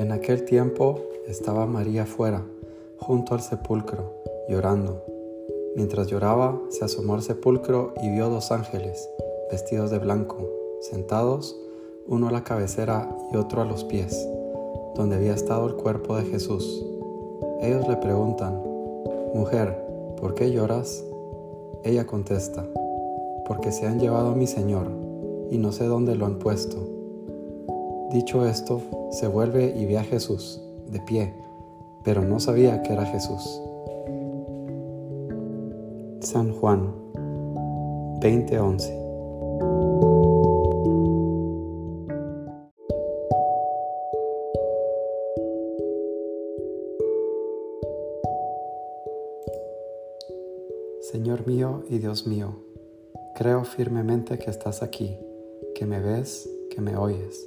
En aquel tiempo estaba María fuera, junto al sepulcro, llorando. Mientras lloraba, se asomó al sepulcro y vio dos ángeles, vestidos de blanco, sentados, uno a la cabecera y otro a los pies, donde había estado el cuerpo de Jesús. Ellos le preguntan, Mujer, ¿por qué lloras? Ella contesta, Porque se han llevado a mi Señor, y no sé dónde lo han puesto. Dicho esto, se vuelve y ve a Jesús, de pie, pero no sabía que era Jesús. San Juan 20:11 Señor mío y Dios mío, creo firmemente que estás aquí, que me ves, que me oyes.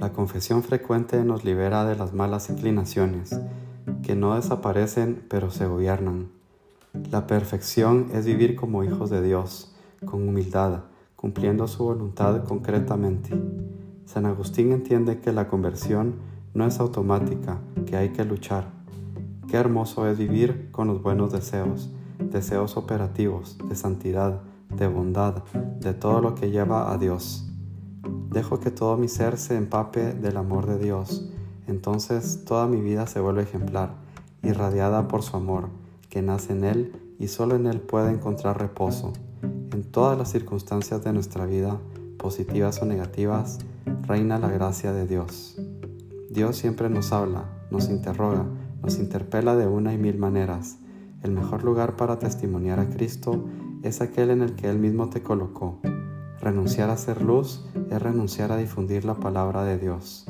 La confesión frecuente nos libera de las malas inclinaciones, que no desaparecen pero se gobiernan. La perfección es vivir como hijos de Dios, con humildad, cumpliendo su voluntad concretamente. San Agustín entiende que la conversión no es automática, que hay que luchar. Qué hermoso es vivir con los buenos deseos, deseos operativos, de santidad, de bondad, de todo lo que lleva a Dios. Dejo que todo mi ser se empape del amor de Dios. Entonces toda mi vida se vuelve ejemplar, irradiada por su amor, que nace en Él y solo en Él puede encontrar reposo. En todas las circunstancias de nuestra vida, positivas o negativas, reina la gracia de Dios. Dios siempre nos habla, nos interroga, nos interpela de una y mil maneras. El mejor lugar para testimoniar a Cristo es aquel en el que Él mismo te colocó Renunciar a ser luz es renunciar a difundir la palabra de Dios.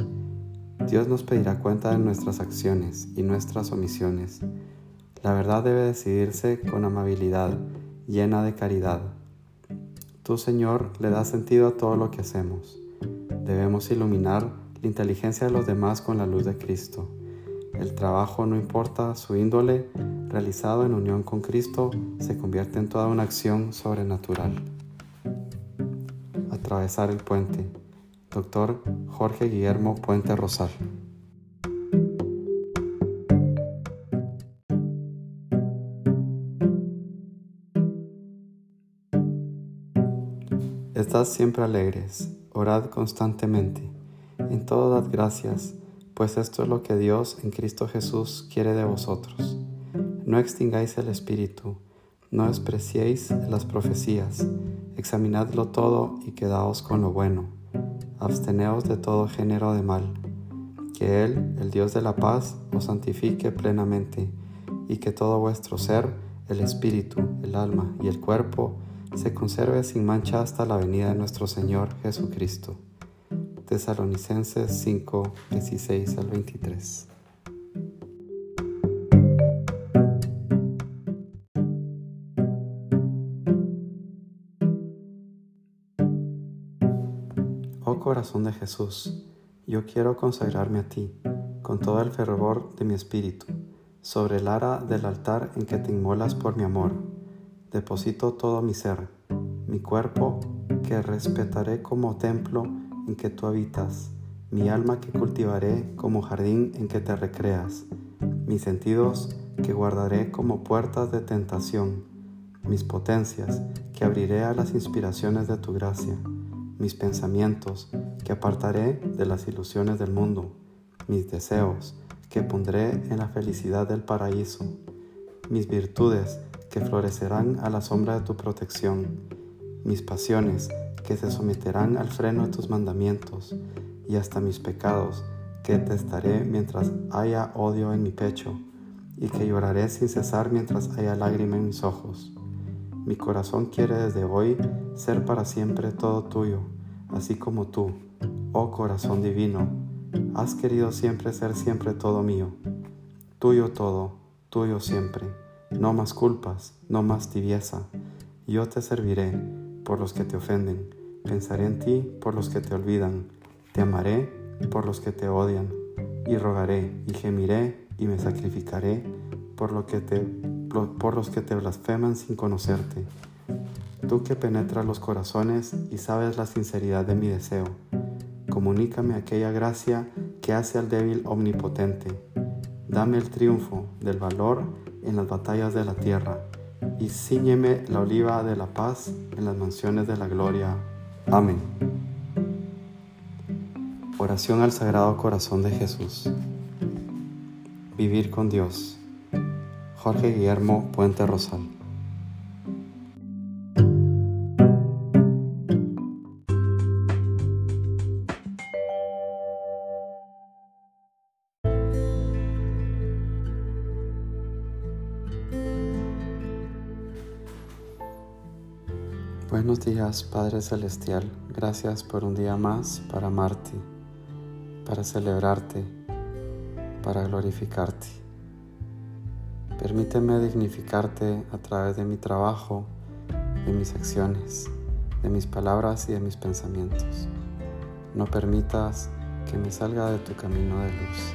Dios nos pedirá cuenta de nuestras acciones y nuestras omisiones. La verdad debe decidirse con amabilidad, llena de caridad. Tú, Señor, le das sentido a todo lo que hacemos. Debemos iluminar la inteligencia de los demás con la luz de Cristo. El trabajo, no importa su índole, realizado en unión con Cristo, se convierte en toda una acción sobrenatural atravesar el puente. Doctor Jorge Guillermo Puente Rosal. Estad siempre alegres, orad constantemente, en todo dad gracias, pues esto es lo que Dios en Cristo Jesús quiere de vosotros. No extingáis el espíritu, no despreciéis las profecías, examinadlo todo y quedaos con lo bueno. Absteneos de todo género de mal. Que Él, el Dios de la paz, os santifique plenamente, y que todo vuestro ser, el espíritu, el alma y el cuerpo, se conserve sin mancha hasta la venida de nuestro Señor Jesucristo. Tesalonicenses 5, 16 al 23. Corazón de Jesús, yo quiero consagrarme a ti, con todo el fervor de mi espíritu, sobre el ara del altar en que te inmolas por mi amor. Deposito todo mi ser, mi cuerpo, que respetaré como templo en que tú habitas, mi alma que cultivaré como jardín en que te recreas, mis sentidos que guardaré como puertas de tentación, mis potencias que abriré a las inspiraciones de tu gracia mis pensamientos que apartaré de las ilusiones del mundo, mis deseos que pondré en la felicidad del paraíso, mis virtudes que florecerán a la sombra de tu protección, mis pasiones que se someterán al freno de tus mandamientos, y hasta mis pecados que detestaré mientras haya odio en mi pecho, y que lloraré sin cesar mientras haya lágrima en mis ojos. Mi corazón quiere desde hoy ser para siempre todo tuyo, así como tú, oh corazón divino, has querido siempre ser siempre todo mío, tuyo todo, tuyo siempre, no más culpas, no más tibieza, yo te serviré por los que te ofenden, pensaré en ti por los que te olvidan, te amaré por los que te odian, y rogaré y gemiré y me sacrificaré por, lo que te, por los que te blasfeman sin conocerte. Tú que penetras los corazones y sabes la sinceridad de mi deseo, comunícame aquella gracia que hace al débil omnipotente. Dame el triunfo del valor en las batallas de la tierra y ciñeme la oliva de la paz en las mansiones de la gloria. Amén. Oración al Sagrado Corazón de Jesús. Vivir con Dios. Jorge Guillermo Puente Rosal. Buenos días Padre Celestial, gracias por un día más para amarte, para celebrarte, para glorificarte. Permíteme dignificarte a través de mi trabajo, de mis acciones, de mis palabras y de mis pensamientos. No permitas que me salga de tu camino de luz.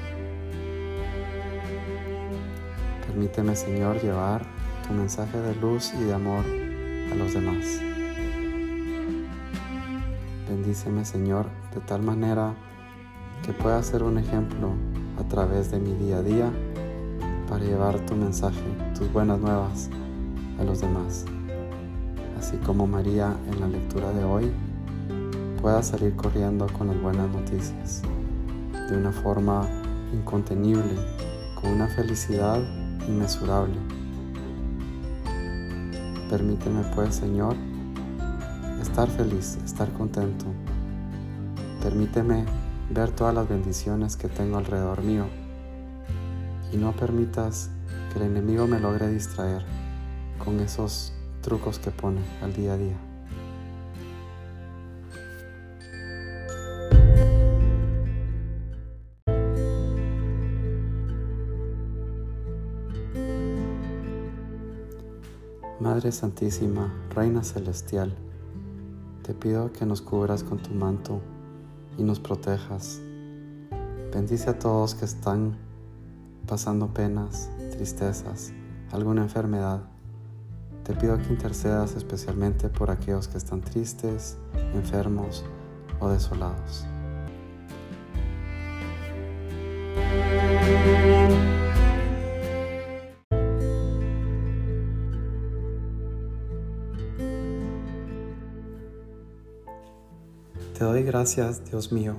Permíteme, Señor, llevar tu mensaje de luz y de amor a los demás. Bendíceme Señor de tal manera que pueda ser un ejemplo a través de mi día a día para llevar tu mensaje, tus buenas nuevas a los demás. Así como María en la lectura de hoy pueda salir corriendo con las buenas noticias de una forma incontenible, con una felicidad inmesurable. Permíteme pues, Señor, estar feliz, estar contento. Permíteme ver todas las bendiciones que tengo alrededor mío y no permitas que el enemigo me logre distraer con esos trucos que pone al día a día. Madre Santísima, Reina Celestial, te pido que nos cubras con tu manto y nos protejas. Bendice a todos que están pasando penas, tristezas, alguna enfermedad. Te pido que intercedas especialmente por aquellos que están tristes, enfermos o desolados. Te doy gracias, Dios mío,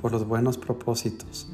por los buenos propósitos,